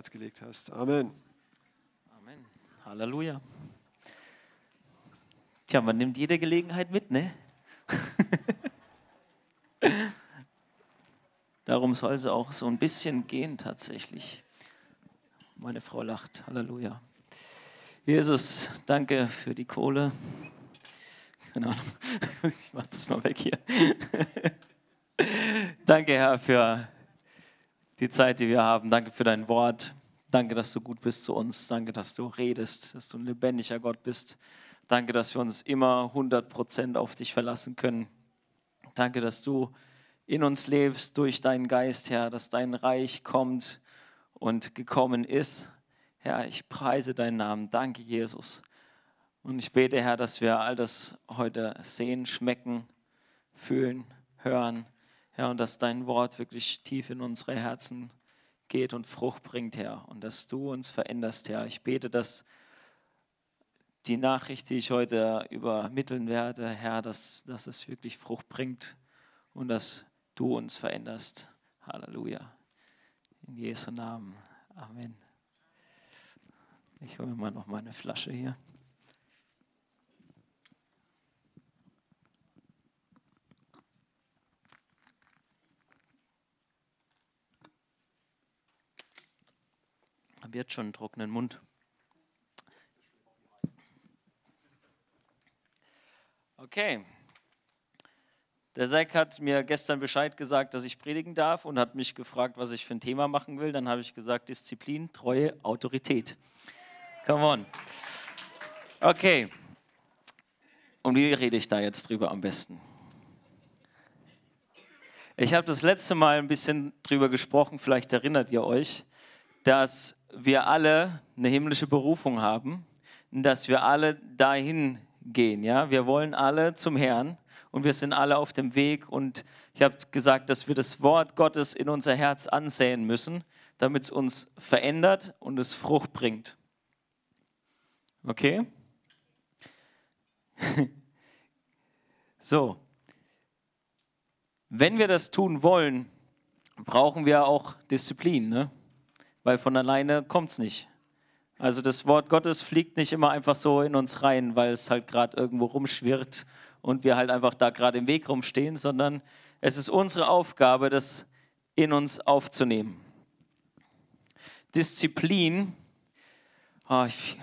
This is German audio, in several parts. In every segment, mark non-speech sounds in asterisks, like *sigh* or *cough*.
Herz gelegt hast. Amen. Amen. Halleluja. Tja, man nimmt jede Gelegenheit mit, ne? *laughs* Darum soll es auch so ein bisschen gehen tatsächlich. Meine Frau lacht. Halleluja. Jesus, danke für die Kohle. Keine Ahnung. *laughs* Ich mach das mal weg hier. *laughs* danke, Herr, für die Zeit, die wir haben. Danke für dein Wort. Danke, dass du gut bist zu uns. Danke, dass du redest, dass du ein lebendiger Gott bist. Danke, dass wir uns immer 100% auf dich verlassen können. Danke, dass du in uns lebst durch deinen Geist, Herr, dass dein Reich kommt und gekommen ist. Herr, ich preise deinen Namen. Danke, Jesus. Und ich bete, Herr, dass wir all das heute sehen, schmecken, fühlen, hören. Herr, und dass dein Wort wirklich tief in unsere Herzen geht und Frucht bringt, Herr. Und dass du uns veränderst, Herr. Ich bete, dass die Nachricht, die ich heute übermitteln werde, Herr, dass, dass es wirklich Frucht bringt und dass du uns veränderst. Halleluja. In Jesu Namen. Amen. Ich hole mal noch meine Flasche hier. Habe jetzt schon einen trockenen Mund. Okay. Der Zack hat mir gestern Bescheid gesagt, dass ich predigen darf und hat mich gefragt, was ich für ein Thema machen will. Dann habe ich gesagt, Disziplin, Treue, Autorität. Come on. Okay. Und wie rede ich da jetzt drüber am besten? Ich habe das letzte Mal ein bisschen drüber gesprochen, vielleicht erinnert ihr euch, dass wir alle eine himmlische Berufung haben, dass wir alle dahin gehen. Ja? Wir wollen alle zum Herrn und wir sind alle auf dem Weg. Und ich habe gesagt, dass wir das Wort Gottes in unser Herz ansäen müssen, damit es uns verändert und es Frucht bringt. Okay? *laughs* so. Wenn wir das tun wollen, brauchen wir auch Disziplin, ne? Weil von alleine kommt es nicht. Also das Wort Gottes fliegt nicht immer einfach so in uns rein, weil es halt gerade irgendwo rumschwirrt und wir halt einfach da gerade im Weg rumstehen, sondern es ist unsere Aufgabe, das in uns aufzunehmen. Disziplin, oh, ich,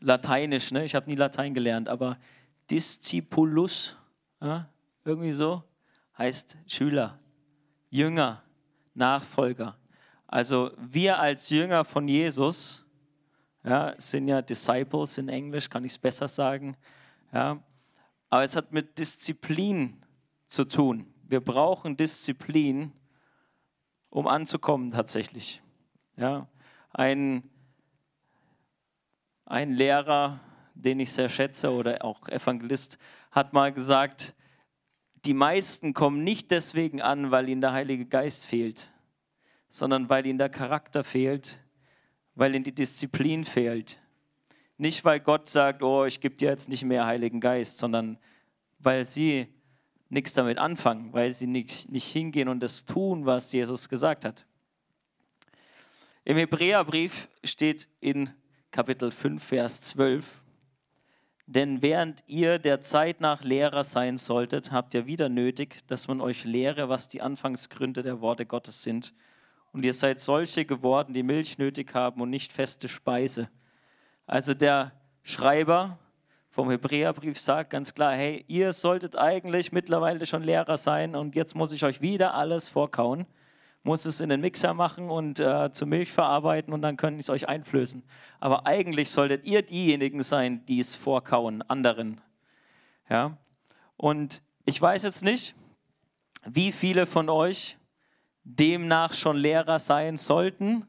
lateinisch, ne? ich habe nie Latein gelernt, aber Discipulus, ja? irgendwie so, heißt Schüler, Jünger, Nachfolger. Also wir als Jünger von Jesus, ja, sind ja Disciples in Englisch, kann ich es besser sagen. Ja. Aber es hat mit Disziplin zu tun. Wir brauchen Disziplin, um anzukommen tatsächlich. Ja. Ein, ein Lehrer, den ich sehr schätze, oder auch Evangelist, hat mal gesagt, die meisten kommen nicht deswegen an, weil ihnen der Heilige Geist fehlt, sondern weil ihnen der Charakter fehlt, weil ihnen die Disziplin fehlt. Nicht, weil Gott sagt, oh, ich gebe dir jetzt nicht mehr Heiligen Geist, sondern weil sie nichts damit anfangen, weil sie nicht, nicht hingehen und das tun, was Jesus gesagt hat. Im Hebräerbrief steht in Kapitel 5, Vers 12, denn während ihr der Zeit nach Lehrer sein solltet, habt ihr wieder nötig, dass man euch lehre, was die Anfangsgründe der Worte Gottes sind und ihr seid solche geworden, die Milch nötig haben und nicht feste Speise. Also der Schreiber vom Hebräerbrief sagt ganz klar, hey, ihr solltet eigentlich mittlerweile schon Lehrer sein und jetzt muss ich euch wieder alles vorkauen, muss es in den Mixer machen und äh, zur Milch verarbeiten und dann können ich es euch einflößen. Aber eigentlich solltet ihr diejenigen sein, die es vorkauen, anderen. Ja? Und ich weiß jetzt nicht, wie viele von euch demnach schon Lehrer sein sollten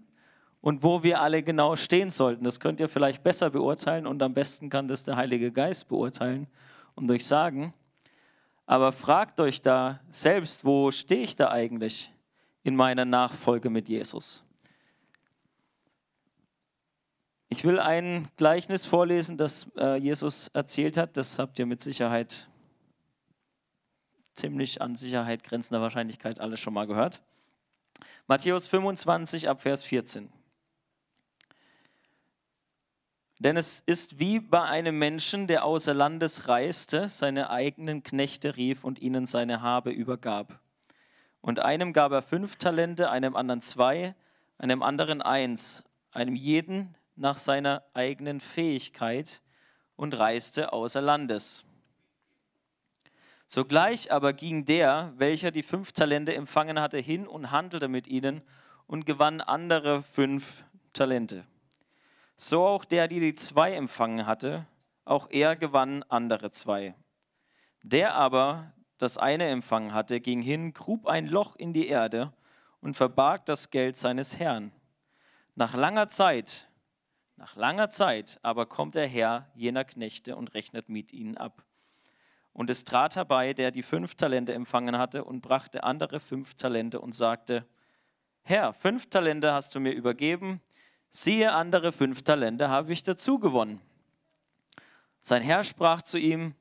und wo wir alle genau stehen sollten. Das könnt ihr vielleicht besser beurteilen und am besten kann das der Heilige Geist beurteilen und euch sagen. Aber fragt euch da selbst, wo stehe ich da eigentlich in meiner Nachfolge mit Jesus? Ich will ein Gleichnis vorlesen, das äh, Jesus erzählt hat. Das habt ihr mit Sicherheit ziemlich an Sicherheit grenzender Wahrscheinlichkeit alle schon mal gehört. Matthäus 25 ab Vers 14. Denn es ist wie bei einem Menschen, der außer Landes reiste, seine eigenen Knechte rief und ihnen seine Habe übergab. Und einem gab er fünf Talente, einem anderen zwei, einem anderen eins, einem jeden nach seiner eigenen Fähigkeit und reiste außer Landes. Sogleich aber ging der, welcher die fünf Talente empfangen hatte, hin und handelte mit ihnen und gewann andere fünf Talente. So auch der, die die zwei empfangen hatte, auch er gewann andere zwei. Der aber, das eine empfangen hatte, ging hin, grub ein Loch in die Erde und verbarg das Geld seines Herrn. Nach langer Zeit, nach langer Zeit aber kommt der Herr jener Knechte und rechnet mit ihnen ab. Und es trat herbei, der die fünf Talente empfangen hatte, und brachte andere fünf Talente und sagte, Herr, fünf Talente hast du mir übergeben, siehe, andere fünf Talente habe ich dazu gewonnen. Sein Herr sprach zu ihm,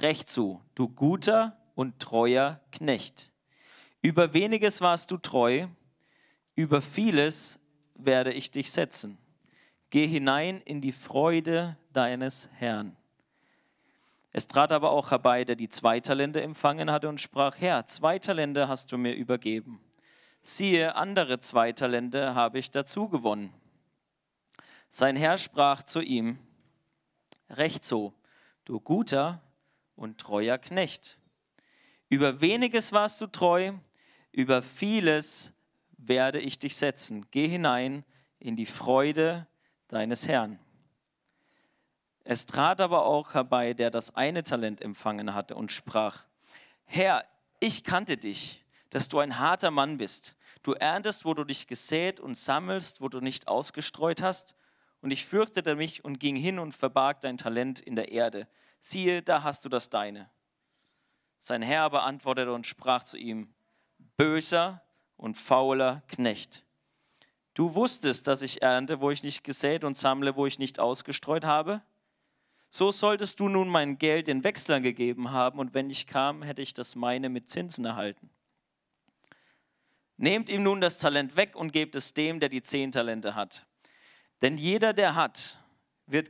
Recht zu, du guter und treuer Knecht. Über weniges warst du treu, über vieles werde ich dich setzen. Geh hinein in die Freude deines Herrn. Es trat aber auch herbei, der die zwei Talente empfangen hatte und sprach, Herr, zwei Talente hast du mir übergeben. Siehe, andere zwei Talente habe ich dazu gewonnen. Sein Herr sprach zu ihm, Recht so, du guter und treuer Knecht. Über weniges warst du treu, über vieles werde ich dich setzen. Geh hinein in die Freude deines Herrn. Es trat aber auch herbei, der das eine Talent empfangen hatte und sprach, Herr, ich kannte dich, dass du ein harter Mann bist. Du erntest, wo du dich gesät und sammelst, wo du nicht ausgestreut hast und ich fürchtete mich und ging hin und verbarg dein Talent in der Erde. Siehe, da hast du das deine. Sein Herr aber antwortete und sprach zu ihm, böser und fauler Knecht. Du wusstest, dass ich ernte, wo ich nicht gesät und sammle, wo ich nicht ausgestreut habe? So solltest du nun mein Geld den Wechslern gegeben haben, und wenn ich kam, hätte ich das meine mit Zinsen erhalten. Nehmt ihm nun das Talent weg und gebt es dem, der die zehn Talente hat. Denn jeder, der hat, wird,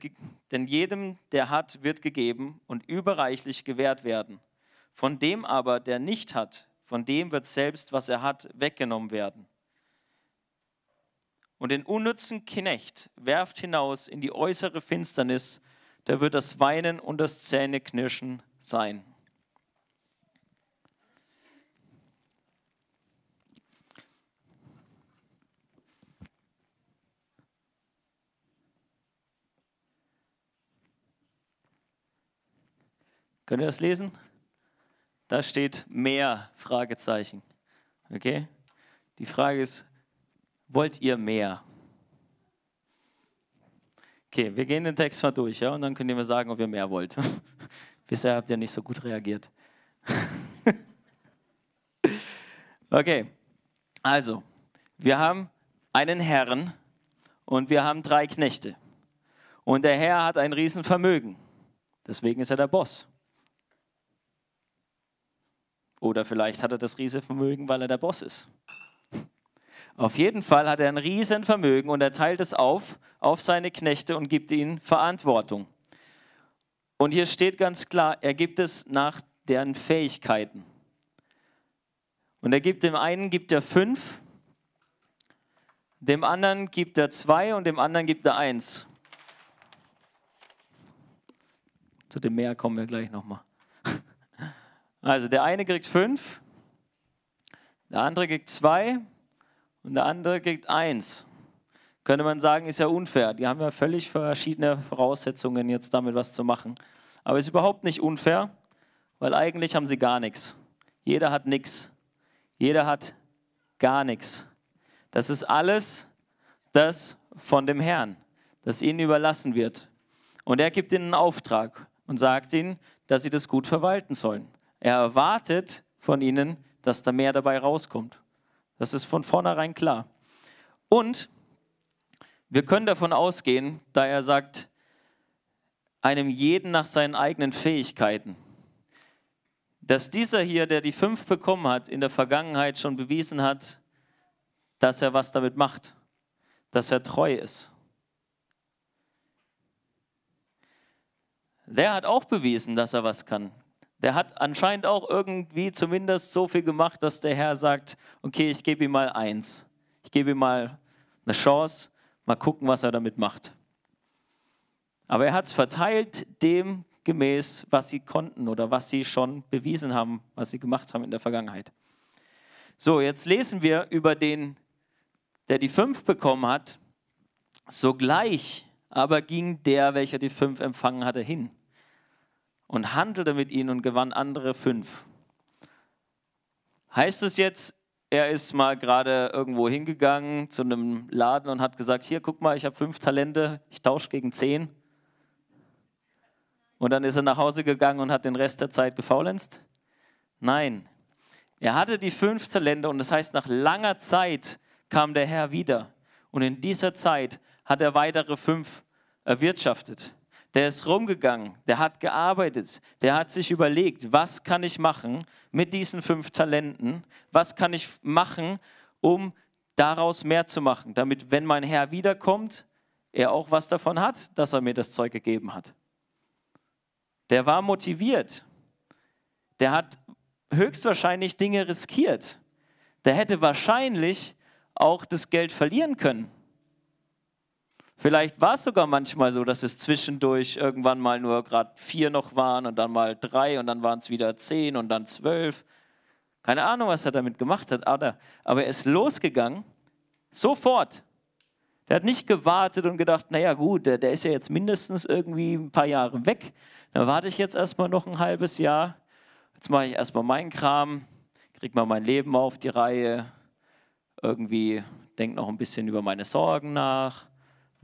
denn jedem, der hat, wird gegeben und überreichlich gewährt werden. Von dem aber, der nicht hat, von dem wird selbst, was er hat, weggenommen werden. Und den unnützen Knecht werft hinaus in die äußere Finsternis, da wird das Weinen und das Zähneknirschen sein. Könnt ihr das lesen? Da steht mehr Fragezeichen. Okay? Die Frage ist, wollt ihr mehr? Okay, wir gehen den Text mal durch, ja, und dann könnt ihr mir sagen, ob ihr mehr wollt. *laughs* Bisher habt ihr nicht so gut reagiert. *laughs* okay, also, wir haben einen Herrn und wir haben drei Knechte. Und der Herr hat ein Riesenvermögen. Deswegen ist er der Boss. Oder vielleicht hat er das Riesenvermögen, weil er der Boss ist. Auf jeden Fall hat er ein Riesenvermögen und er teilt es auf auf seine Knechte und gibt ihnen Verantwortung. Und hier steht ganz klar, er gibt es nach deren Fähigkeiten. Und er gibt dem einen gibt er fünf, dem anderen gibt er zwei und dem anderen gibt er eins. Zu dem Meer kommen wir gleich nochmal. *laughs* Also der eine kriegt fünf, der andere kriegt zwei und der andere kriegt eins. Könnte man sagen, ist ja unfair. Die haben ja völlig verschiedene Voraussetzungen, jetzt damit was zu machen. Aber ist überhaupt nicht unfair, weil eigentlich haben sie gar nichts. Jeder hat nichts. Jeder hat gar nichts. Das ist alles das von dem Herrn, das ihnen überlassen wird. Und er gibt ihnen einen Auftrag und sagt ihnen, dass sie das gut verwalten sollen. Er erwartet von ihnen, dass da mehr dabei rauskommt. Das ist von vornherein klar. Und wir können davon ausgehen, da er sagt, einem jeden nach seinen eigenen Fähigkeiten, dass dieser hier, der die fünf bekommen hat, in der Vergangenheit schon bewiesen hat, dass er was damit macht, dass er treu ist. der hat auch bewiesen, dass er was kann. Der hat anscheinend auch irgendwie zumindest so viel gemacht, dass der Herr sagt, okay, ich gebe ihm mal eins. Ich gebe ihm mal eine Chance, mal gucken, was er damit macht. Aber er hat es verteilt dem gemäß, was sie konnten oder was sie schon bewiesen haben, was sie gemacht haben in der Vergangenheit. So, jetzt lesen wir über den, der die fünf bekommen hat. Sogleich aber ging der, welcher die fünf empfangen hatte, hin und handelte mit ihnen und gewann andere fünf. Heißt es jetzt, er ist mal gerade irgendwo hingegangen zu einem Laden und hat gesagt, hier, guck mal, ich habe fünf Talente, ich tausche gegen zehn. Und dann ist er nach Hause gegangen und hat den Rest der Zeit gefaulenzt? Nein. Er hatte die fünf Talente und das heißt, nach langer Zeit kam der Herr wieder. Und in dieser Zeit hat er weitere fünf erwirtschaftet. Der ist rumgegangen, der hat gearbeitet, der hat sich überlegt, was kann ich machen mit diesen fünf Talenten, was kann ich machen, um daraus mehr zu machen, damit, wenn mein Herr wiederkommt, er auch was davon hat, dass er mir das Zeug gegeben hat. Der war motiviert. Der hat höchstwahrscheinlich Dinge riskiert. Der hätte wahrscheinlich auch das Geld verlieren können. Vielleicht war es sogar manchmal so, dass es zwischendurch irgendwann mal nur gerade vier noch waren und dann mal drei und dann waren es wieder zehn und dann zwölf. Keine Ahnung, was er damit gemacht hat, aber, er ist losgegangen, sofort. Der hat nicht gewartet und gedacht, naja gut, der, der ist ja jetzt mindestens irgendwie ein paar Jahre weg. Dann warte ich jetzt erstmal noch ein halbes Jahr. Jetzt mache ich erstmal meinen Kram, kriege mal mein Leben auf die Reihe, irgendwie denke noch ein bisschen über meine Sorgen nach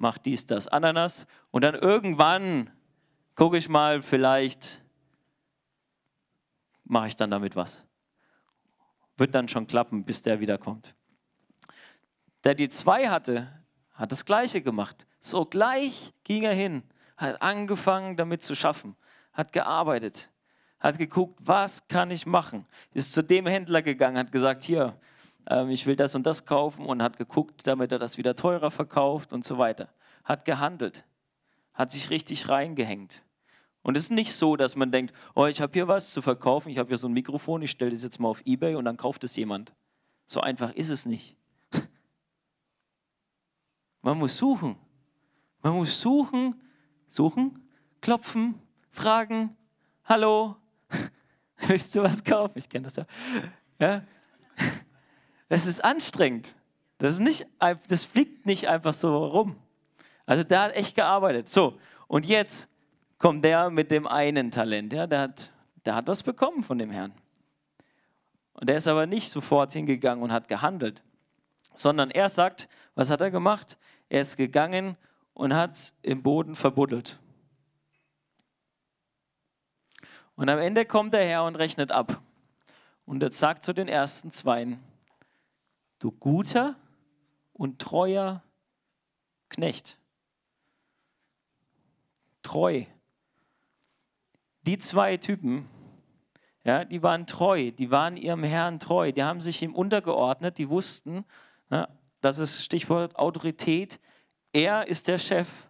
mach dies, das, Ananas. Und dann irgendwann gucke ich mal, vielleicht mache ich dann damit was. Wird dann schon klappen, bis der wiederkommt. Der die zwei hatte, hat das Gleiche gemacht. So gleich ging er hin, hat angefangen damit zu schaffen, hat gearbeitet, hat geguckt, was kann ich machen. Ist zu dem Händler gegangen, hat gesagt, hier, ähm, ich will das und das kaufen und hat geguckt, damit er das wieder teurer verkauft und so weiter. Hat gehandelt, hat sich richtig reingehängt. Und es ist nicht so, dass man denkt, oh, ich habe hier was zu verkaufen, ich habe hier so ein Mikrofon, ich stelle das jetzt mal auf eBay und dann kauft es jemand. So einfach ist es nicht. *laughs* Man muss suchen. Man muss suchen, suchen, klopfen, fragen, hallo, *laughs* willst du was kaufen? Ich kenne das ja. ja. Das ist anstrengend. Das, ist nicht, das fliegt nicht einfach so rum. Also der hat echt gearbeitet. So, und jetzt kommt der mit dem einen Talent. Ja, der, hat, der hat was bekommen von dem Herrn. Und der ist aber nicht sofort hingegangen und hat gehandelt, sondern er sagt, was hat er gemacht? Er ist gegangen und hat es im Boden verbuddelt. Und am Ende kommt der Herr und rechnet ab. Und er sagt zu den ersten Zweien, du guter und treuer Knecht. Treu. Die zwei Typen, ja, die waren treu, die waren ihrem Herrn treu, die haben sich ihm untergeordnet, die wussten, ja, das ist Stichwort Autorität, er ist der Chef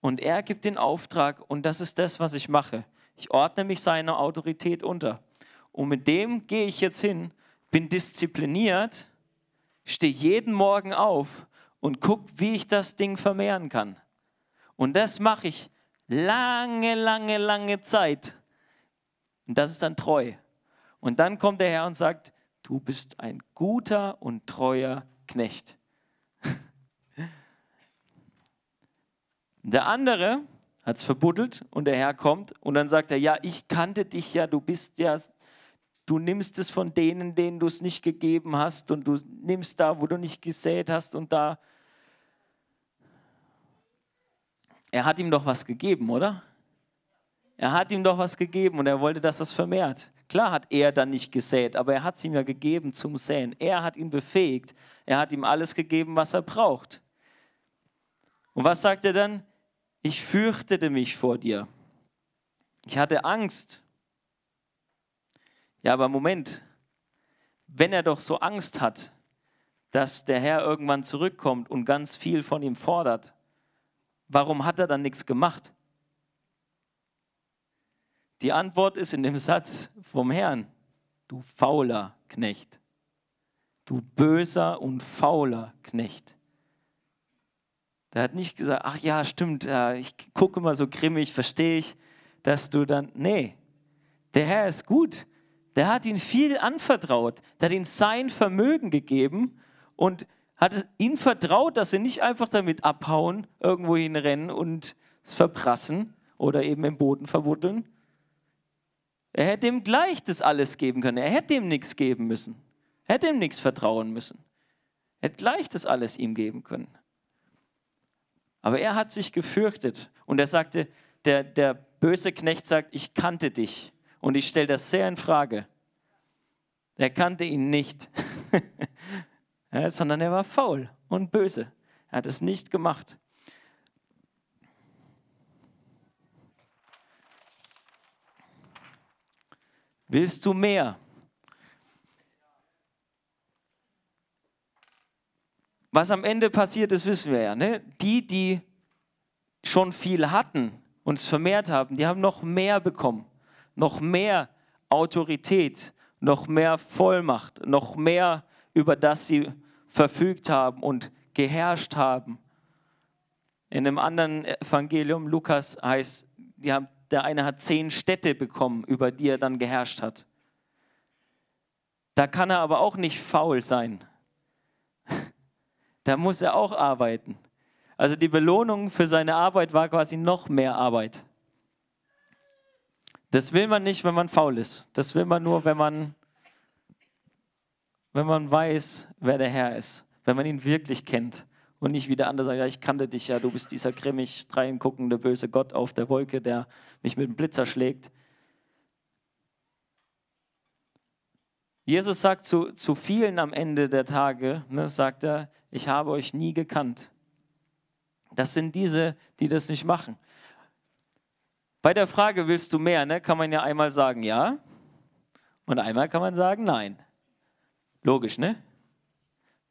und er gibt den Auftrag und das ist das, was ich mache. Ich ordne mich seiner Autorität unter. Und mit dem gehe ich jetzt hin, bin diszipliniert stehe jeden Morgen auf und gucke, wie ich das Ding vermehren kann. Und das mache ich lange, lange, lange Zeit. Und das ist dann treu. Und dann kommt der Herr und sagt, du bist ein guter und treuer Knecht. Der andere hat es verbuddelt und der Herr kommt und dann sagt er, ja, ich kannte dich ja, du bist ja Du nimmst es von denen, denen du es nicht gegeben hast und du nimmst da, wo du nicht gesät hast und da. Er hat ihm doch was gegeben, oder? Er hat ihm doch was gegeben und er wollte, dass das vermehrt. Klar hat er dann nicht gesät, aber er hat es ihm ja gegeben zum Säen. Er hat ihn befähigt. Er hat ihm alles gegeben, was er braucht. Und was sagt er dann? Ich fürchtete mich vor dir. Ich hatte Angst. Ja, aber Moment, wenn er doch so Angst hat, dass der Herr irgendwann zurückkommt und ganz viel von ihm fordert, warum hat er dann nichts gemacht? Die Antwort ist in dem *laughs* Satz vom Herrn, du fauler Knecht, du böser und fauler Knecht. Der hat nicht gesagt, ach ja, stimmt, ich gucke immer so grimmig, verstehe ich, dass du dann, nee, der Herr ist gut, der hat ihn viel anvertraut, der hat ihm sein Vermögen gegeben und hat ihm vertraut, dass sie nicht einfach damit abhauen, irgendwo hinrennen und es verprassen oder eben im Boden verwuddeln. Er hätte ihm gleich das alles geben können. Er hätte ihm nichts geben müssen. Er hätte ihm nichts vertrauen müssen. Er hätte gleich das alles ihm geben können. Aber er hat sich gefürchtet und er sagte, der, der böse Knecht sagt, ich kannte dich. Und ich stelle das sehr in Frage. Er kannte ihn nicht. *laughs* ja, sondern er war faul und böse. Er hat es nicht gemacht. Willst du mehr? Was am Ende passiert ist, wissen wir ja. Ne? Die, die schon viel hatten, und es vermehrt haben, die haben noch mehr bekommen. Noch mehr Autorität, noch mehr Vollmacht, noch mehr über das sie verfügt haben und geherrscht haben. In einem anderen Evangelium, Lukas, heißt, haben, der eine hat zehn Städte bekommen, über die er dann geherrscht hat. Da kann er aber auch nicht faul sein. Da muss er auch arbeiten. Also die Belohnung für seine Arbeit war quasi noch mehr Arbeit. Das will man nicht, wenn man faul ist. Das will man nur, wenn man wenn man weiß, wer der Herr ist, wenn man ihn wirklich kennt und nicht wie der andere sagt, ja, ich kannte dich ja, du bist dieser grimmig dreinguckende böse Gott auf der Wolke, der mich mit dem Blitzer schlägt. Jesus sagt zu, zu vielen am Ende der Tage, ne, sagt er, ich habe euch nie gekannt. Das sind diese, die das nicht machen. Bei der Frage, willst du mehr, ne, kann man ja einmal sagen ja und einmal kann man sagen nein. Logisch, ne?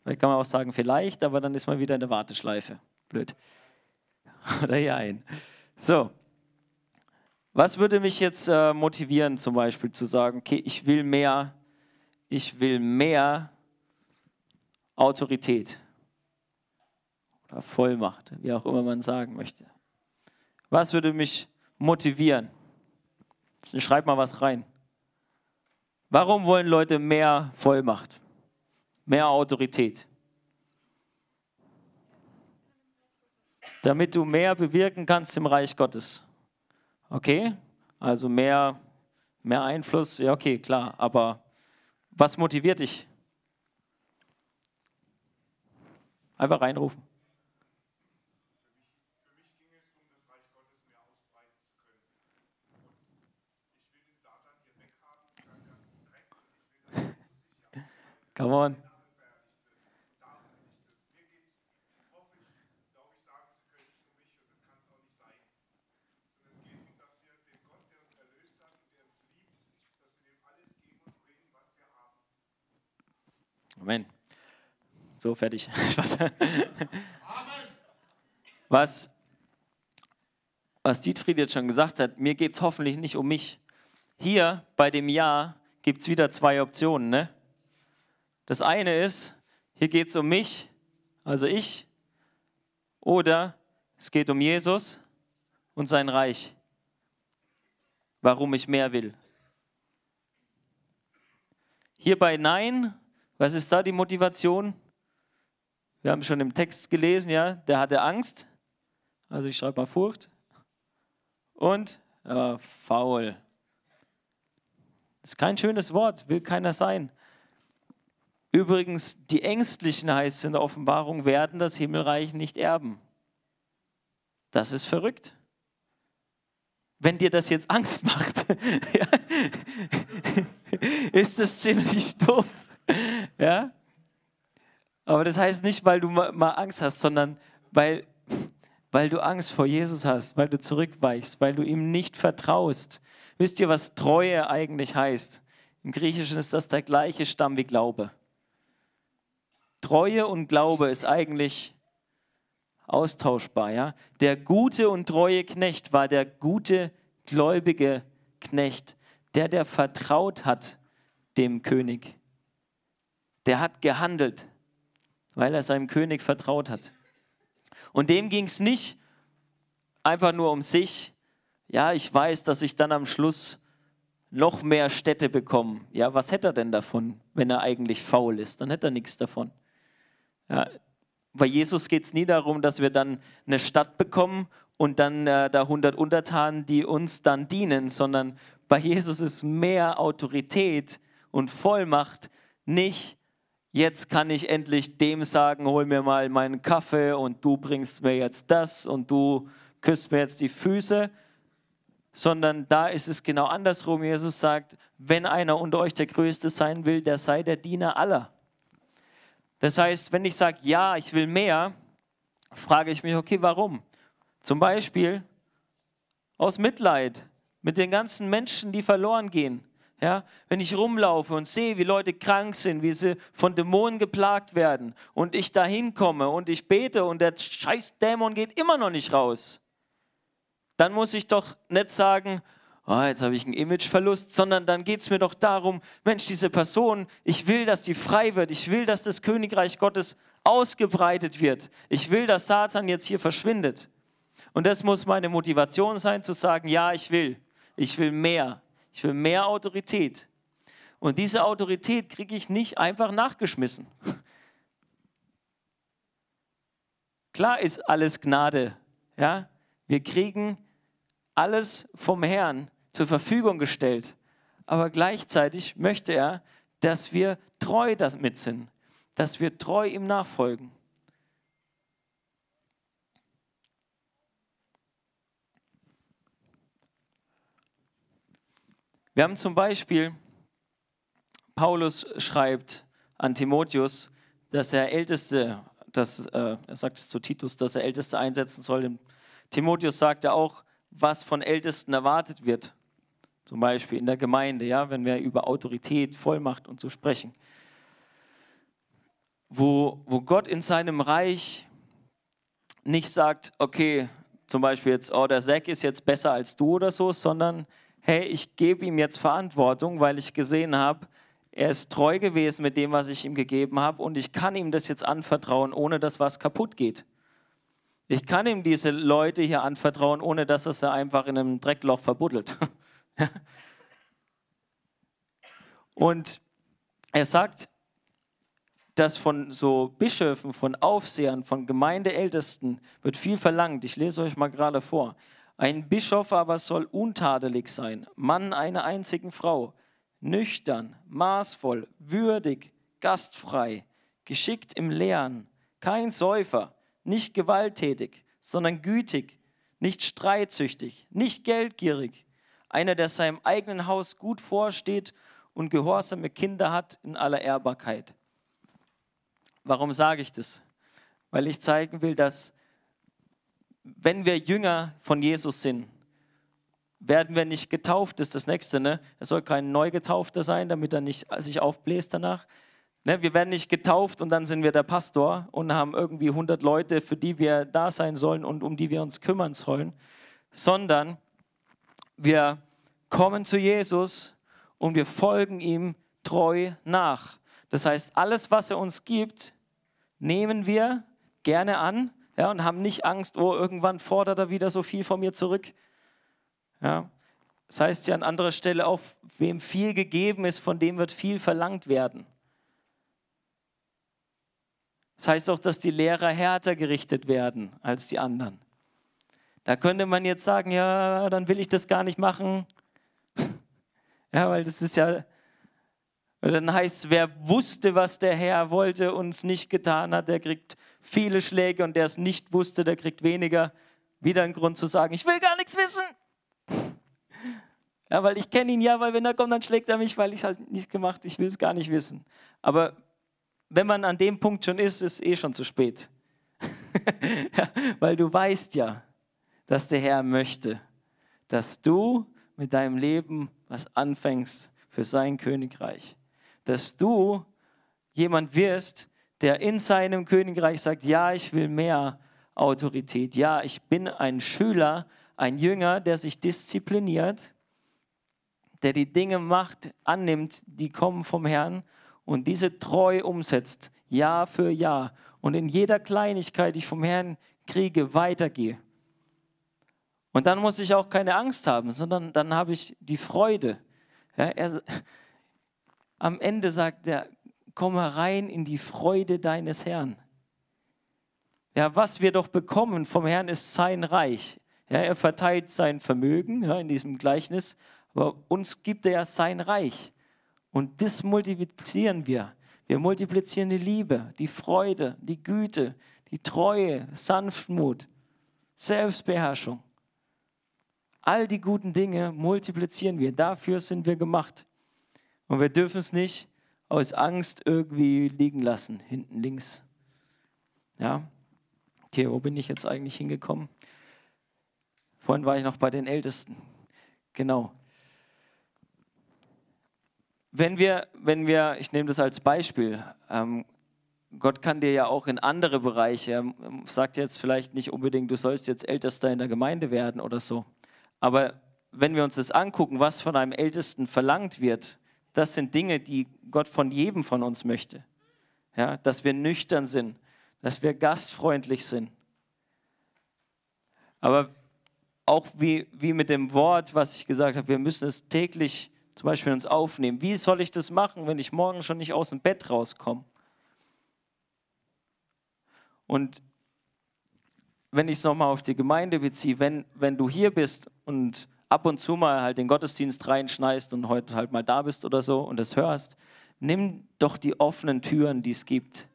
Vielleicht kann man auch sagen, vielleicht, aber dann ist man wieder in der Warteschleife. Blöd. *laughs* Oder hier ein. So. Was würde mich jetzt äh, motivieren, zum Beispiel zu sagen, okay, ich will mehr, ich will mehr Autorität oder Vollmacht, wie auch immer man sagen möchte. Was würde mich motivieren? Schreib mal was rein. Warum wollen Leute mehr Vollmacht? mehr Autorität. Damit du mehr bewirken kannst im Reich Gottes. Okay? Also mehr, mehr Einfluss, ja, okay, klar. Aber was motiviert dich? Einfach reinrufen. Come on. Amen. So, fertig. *laughs* was, was Dietfried jetzt schon gesagt hat, mir geht es hoffentlich nicht um mich. Hier bei dem Ja gibt es wieder zwei Optionen. Ne? Das eine ist, hier geht es um mich, also ich, oder es geht um Jesus und sein Reich, warum ich mehr will. Hier bei Nein was ist da die Motivation? Wir haben schon im Text gelesen, ja, der hatte Angst. Also ich schreibe mal Furcht. Und äh, faul. Das ist kein schönes Wort, will keiner sein. Übrigens, die Ängstlichen heißt es in der Offenbarung, werden das Himmelreich nicht erben. Das ist verrückt. Wenn dir das jetzt Angst macht, *laughs* ist das ziemlich doof. ja? Aber das heißt nicht, weil du mal Angst hast, sondern weil, weil du Angst vor Jesus hast, weil du zurückweichst, weil du ihm nicht vertraust. Wisst ihr, was Treue eigentlich heißt? Im Griechischen ist das der gleiche Stamm wie Glaube. Treue und Glaube ist eigentlich austauschbar. Ja? Der gute und treue Knecht war der gute, gläubige Knecht, der, der vertraut hat dem König. Der hat gehandelt, weil er seinem König vertraut hat. Und dem ging es nicht einfach nur um sich. Ja, ich weiß, dass ich dann am Schluss noch mehr Städte bekomme. Ja, was hätte er denn davon, wenn er eigentlich faul ist? Dann hätte er nichts davon. Ja, bei Jesus geht es nie darum, dass wir dann eine Stadt bekommen und dann äh, da 100 Untertanen, die uns dann dienen, sondern bei Jesus ist mehr Autorität und Vollmacht nicht, jetzt kann ich endlich dem sagen, hol mir mal meinen Kaffee und du bringst mir jetzt das und du küsst mir jetzt die Füße, sondern da ist es genau andersrum. Jesus sagt, wenn einer unter euch der Größte sein will, der sei der Diener aller. Das heißt, wenn ich sage, ja, ich will mehr, frage ich mich, okay, warum? Zum Beispiel aus Mitleid mit den ganzen Menschen, die verloren gehen. Ja, wenn ich rumlaufe und sehe, wie Leute krank sind, wie sie von Dämonen geplagt werden und ich da hinkomme und ich bete und der scheiß Dämon geht immer noch nicht raus, dann muss ich doch nicht sagen, oh, jetzt habe ich einen Imageverlust, sondern dann geht es mir doch darum, Mensch, diese Person, ich will, dass sie frei wird, ich will, dass das Königreich Gottes ausgebreitet wird, ich will, dass Satan jetzt hier verschwindet. Und das muss meine Motivation sein, zu sagen, ja, ich will, ich will mehr, ich will mehr Autorität. Und diese Autorität kriege ich nicht einfach nachgeschmissen. *laughs* Klar ist alles Gnade. Ja? Wir kriegen alles vom Herrn zur Verfügung gestellt. Aber gleichzeitig möchte er, dass wir treu damit sind, dass wir treu ihm nachfolgen. Wir haben zum Beispiel, Paulus schreibt an Timotheus, dass er Älteste, dass, äh, er sagt es zu Titus, dass er Älteste einsetzen soll. Timotheus sagte auch, was von Ältesten erwartet wird. Zum Beispiel in der Gemeinde, ja, wenn wir über Autorität, Vollmacht und so sprechen. Wo, wo Gott in seinem Reich nicht sagt, okay, zum Beispiel jetzt, oh, der Zack ist jetzt besser als du oder so, sondern hey, ich gebe ihm jetzt Verantwortung, weil ich gesehen habe, er ist treu gewesen mit dem, was ich ihm gegeben habe und ich kann ihm das jetzt anvertrauen, ohne dass was kaputt geht. Ich kann ihm diese Leute hier anvertrauen, ohne dass er sie einfach in einem Dreckloch verbuddelt. *laughs* *laughs* und er sagt, dass von so Bischöfen, von Aufsehern, von Gemeindeältesten wird viel verlangt. Ich lese euch mal gerade vor. Ein Bischof aber soll untadelig sein, Mann einer einzigen Frau, nüchtern, maßvoll, würdig, gastfrei, geschickt im Lehren, kein Säufer, nicht gewalttätig, sondern gütig, nicht streitsüchtig, nicht geldgierig, einer, der seinem eigenen Haus gut vorsteht und gehorsame Kinder hat in aller Ehrbarkeit. Warum sage ich das? Weil ich zeigen will, dass wenn wir Jünger von Jesus sind, werden wir nicht getauft, ist das Nächste. Ne? Er soll kein Neugetaufter sein, damit er nicht sich aufbläst danach. Ne? Wir werden nicht getauft und dann sind wir der Pastor und haben irgendwie 100 Leute, für die wir da sein sollen und um die wir uns kümmern sollen, sondern wir kommen zu Jesus und wir folgen ihm treu nach. Das heißt, alles, was er uns gibt, nehmen wir gerne an ja, und haben nicht Angst, oh, irgendwann fordert er wieder so viel von mir zurück. Ja. Das heißt ja an anderer Stelle auch, wem viel gegeben ist, von dem wird viel verlangt werden. Das heißt auch, dass die Lehrer härter gerichtet werden als die anderen. Da könnte man jetzt sagen, ja, dann will ich das gar nicht machen. *laughs* ja, weil das ist ja dann heißt, wer wusste, was der Herr wollte und es nicht getan hat, der kriegt viele Schläge und der es nicht wusste, der kriegt weniger. Wieder ein Grund zu sagen, ich will gar nichts wissen. *laughs* Ja, weil ich kenne ihn ja, weil wenn er kommt, dann schlägt er mich, weil ich es halt nicht gemacht, ich will es gar nicht wissen. Aber wenn man an dem Punkt schon ist, ist es eh schon zu spät. *laughs* ja, weil du weißt ja, dass der Herr möchte, dass du mit deinem Leben was anfängst für sein Königreich dass du jemand wirst, der in seinem Königreich sagt, ja, ich will mehr Autorität. Ja, ich bin ein Schüler, ein Jünger, der sich diszipliniert der die Dinge macht, annimmt, die kommen vom Herrn und diese treu umsetzt, Jahr für Jahr und in jeder Kleinigkeit, die ich vom Herrn kriege, weitergehe. Und dann muss ich auch keine Angst haben, sondern dann habe ich die Freude. Ja, er, am Ende sagt er, komm herein in die Freude deines Herrn. Ja, was wir doch bekommen vom Herrn ist sein Reich. Ja, er verteilt sein Vermögen ja, in diesem Gleichnis, aber uns gibt er sein Reich. Und das multiplizieren wir. Wir multiplizieren die Liebe, die Freude, die Güte, die Treue, Sanftmut, Selbstbeherrschung. All die guten Dinge multiplizieren wir. Dafür sind wir gemacht. Und wir dürfen es nicht aus Angst irgendwie liegen lassen, hinten links. Ja. Okay, wo bin ich jetzt eigentlich hingekommen? Vorhin war ich noch bei den Ältesten. Genau. Wenn wir, wenn wir, ich nehme das als Beispiel, ähm, Gott kann dir ja auch in andere Bereiche, er sagt jetzt vielleicht nicht unbedingt, du sollst jetzt Ältester in der Gemeinde werden oder so. Aber wenn wir uns das angucken, was von einem Ältesten verlangt wird, das sind Dinge, die Gott von jedem von uns möchte. Ja, dass wir nüchtern sind, dass wir gastfreundlich sind. Aber auch wie, wie mit dem Wort, was ich gesagt habe, wir müssen es täglich zum Beispiel uns aufnehmen. Wie soll ich das machen, wenn ich morgen schon nicht aus dem Bett rauskomme? Und wenn ich es nochmal auf die Gemeinde beziehe, wenn, wenn du hier bist und ab und zu mal halt den Gottesdienst reinschneist und heute halt mal da bist oder so und es hörst, nimm doch die offenen Türen, die es gibt.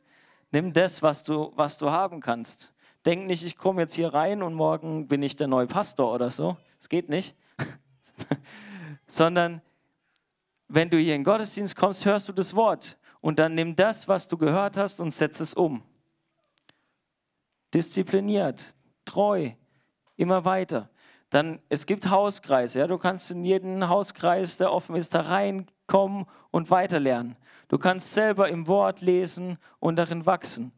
Nimm das, was du, was du haben kannst. Denk nicht, ich komme jetzt hier rein und morgen bin ich der neue Pastor oder so. Es geht nicht. *laughs* Sondern wenn du hier in den Gottesdienst kommst, hörst du das Wort und dann nimm das, was du gehört hast und setz es um. Diszipliniert, treu, immer weiter. Dann, es gibt Hauskreise, ja, du kannst in jeden Hauskreis, der offen ist, da reinkommen und weiterlernen. Du kannst selber im Wort lesen und darin wachsen.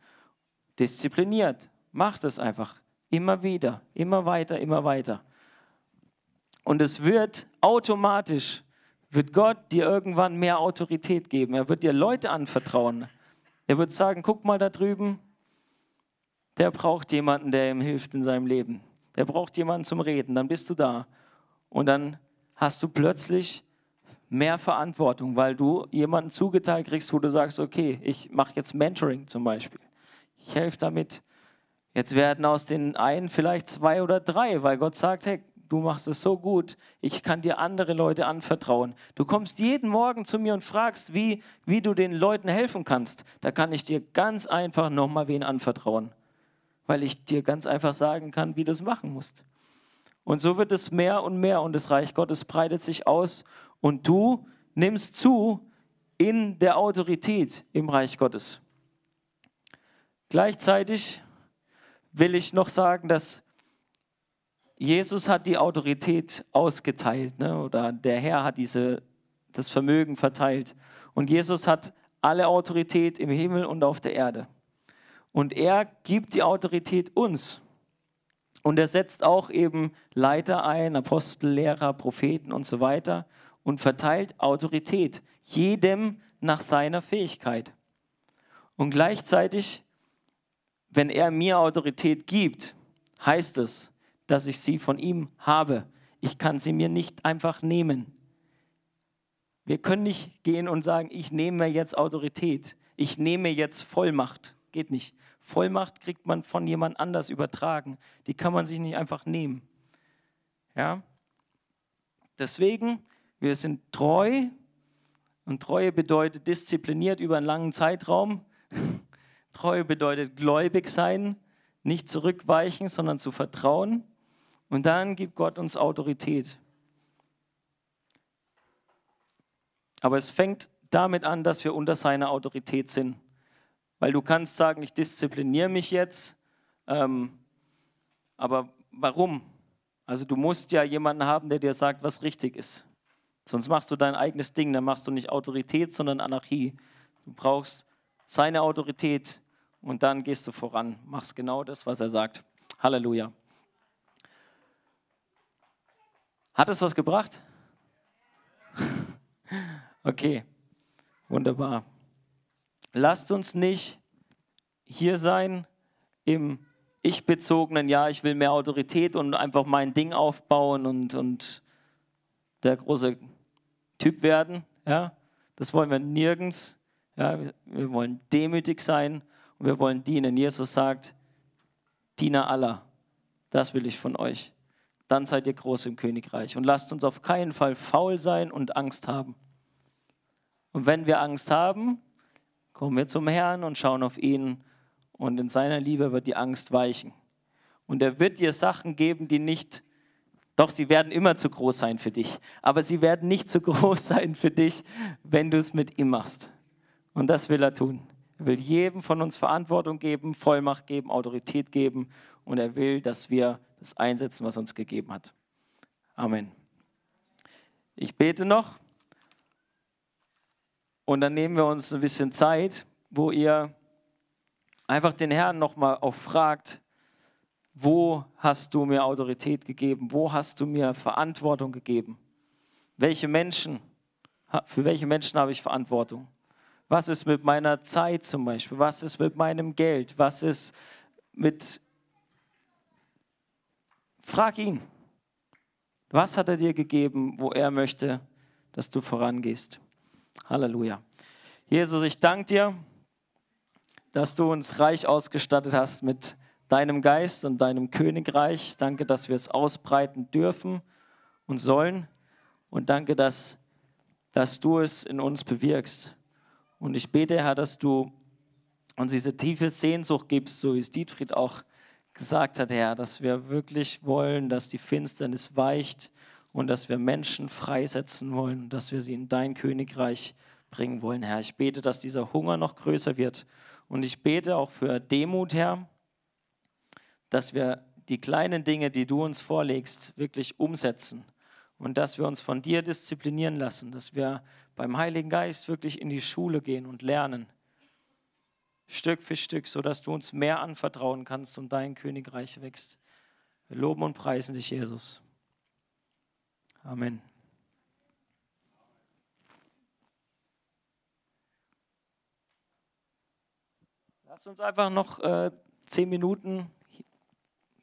Diszipliniert, mach das einfach. Immer wieder, immer weiter, immer weiter. Und es wird automatisch wird Gott dir irgendwann mehr Autorität geben. Er wird dir Leute anvertrauen. Er wird sagen, guck mal da drüben, der braucht jemanden, der ihm hilft in seinem Leben. Der braucht jemanden zum Reden. Dann bist du da. Und dann hast du plötzlich mehr Verantwortung, weil du jemanden zugeteilt kriegst, wo du sagst, okay, ich mache jetzt Mentoring zum Beispiel. Ich helfe damit. Jetzt werden aus den einen vielleicht zwei oder drei, weil Gott sagt, hey, du machst es so gut, ich kann dir andere Leute anvertrauen. Du kommst jeden Morgen zu mir und fragst, wie, wie du den Leuten helfen kannst. Da kann ich dir ganz einfach nochmal wen anvertrauen, weil ich dir ganz einfach sagen kann, wie du es machen musst. Und so wird es mehr und mehr und das Reich Gottes breitet sich aus und du nimmst zu in der Autorität im Reich Gottes. Gleichzeitig will ich noch sagen, dass Jesus hat die Autorität ausgeteilt, ne? oder der Herr hat diese, das Vermögen verteilt. Und Jesus hat alle Autorität im Himmel und auf der Erde. Und er gibt die Autorität uns. Und er setzt auch eben Leiter ein, Apostel, Lehrer, Propheten und so weiter und verteilt Autorität, jedem nach seiner Fähigkeit. Und gleichzeitig, wenn er mir Autorität gibt, heißt es, dass ich sie von ihm habe. Ich kann sie mir nicht einfach nehmen. Wir können nicht gehen und sagen, ich nehme jetzt Autorität, ich nehme jetzt Vollmacht. Geht nicht. Vollmacht kriegt man von jemand anders übertragen. Die kann man sich nicht einfach nehmen. Ja? Deswegen, wir sind treu und Treue bedeutet diszipliniert über einen langen Zeitraum. *laughs* Treue bedeutet gläubig sein, nicht zurückweichen, sondern zu vertrauen. Und dann gibt Gott uns Autorität. Aber es fängt damit an, dass wir unter seiner Autorität sind. Weil du kannst sagen, ich diszipliniere mich jetzt, ähm, aber warum? Also du musst ja jemanden haben, der dir sagt, was richtig ist. Sonst machst du dein eigenes Ding, dann machst du nicht Autorität, sondern Anarchie. Du brauchst seine Autorität und dann gehst du voran, machst genau das, was er sagt. Halleluja. Hat es was gebracht? *laughs* Okay, wunderbar. Lasst uns nicht hier sein im ich-bezogenen, ja, ich will mehr Autorität und einfach mein Ding aufbauen und, und der große Typ werden. Ja, das wollen wir nirgends. Ja, wir wollen demütig sein und wir wollen dienen. Jesus sagt, Diener aller, das will ich von euch. Dann seid ihr groß im Königreich. Und lasst uns auf keinen Fall faul sein und Angst haben. Und wenn wir Angst haben, kommen wir zum Herrn und schauen auf ihn und in seiner Liebe wird die Angst weichen. Und er wird dir Sachen geben, die nicht, doch sie werden immer zu groß sein für dich, aber sie werden nicht zu *laughs* groß sein für dich, wenn du es mit ihm machst. Und das will er tun. Er will jedem von uns Verantwortung geben, Vollmacht geben, Autorität geben und er will, dass wir das einsetzen, was uns gegeben hat. Amen. Ich bete noch und dann nehmen wir uns ein bisschen Zeit, wo ihr einfach den Herrn nochmal auch fragt, wo hast du mir Autorität gegeben? Wo hast du mir Verantwortung gegeben? Welche Menschen, für welche Menschen habe ich Verantwortung? Was ist mit meiner Zeit zum Beispiel? Was ist mit meinem Geld? Was ist mit... Frag ihn. Was hat er dir gegeben, wo er möchte, dass du vorangehst? Halleluja. Jesus, ich danke dir dass du uns reich ausgestattet hast mit deinem Geist und deinem Königreich. Danke, dass wir es ausbreiten dürfen und sollen. Und danke, dass, dass du es in uns bewirkst. Und ich bete, Herr, dass du uns diese tiefe Sehnsucht gibst, so wie es Dietfried auch gesagt hat, Herr, dass wir wirklich wollen, dass die Finsternis weicht und dass wir Menschen freisetzen wollen, dass wir sie in dein Königreich bringen wollen, Herr. Ich bete, dass dieser Hunger noch größer wird und ich bete auch für Demut, Herr, dass wir die kleinen Dinge, die du uns vorlegst, wirklich umsetzen und dass wir uns von dir disziplinieren lassen, dass wir beim Heiligen Geist wirklich in die Schule gehen und lernen, Stück für Stück, sodass du uns mehr anvertrauen kannst und dein Königreich wächst. Wir loben und preisen dich, Jesus. Amen. Lasst uns einfach noch äh, zehn Minuten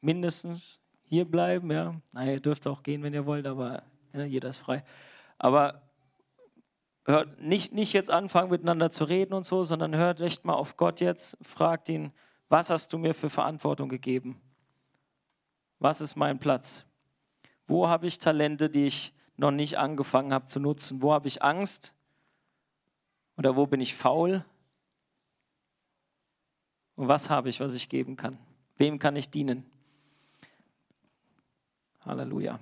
mindestens hier bleiben. Ja. Na, ihr dürft auch gehen, wenn ihr wollt, aber ja, jeder ist frei. Aber hört nicht, nicht jetzt anfangen, miteinander zu reden und so, sondern hört echt mal auf Gott jetzt, fragt ihn, was hast du mir für Verantwortung gegeben? Was ist mein Platz? Wo habe ich Talente, die ich noch nicht angefangen habe zu nutzen? Wo habe ich Angst? Oder wo bin ich faul? Und was habe ich, was ich geben kann? Wem kann ich dienen? Halleluja.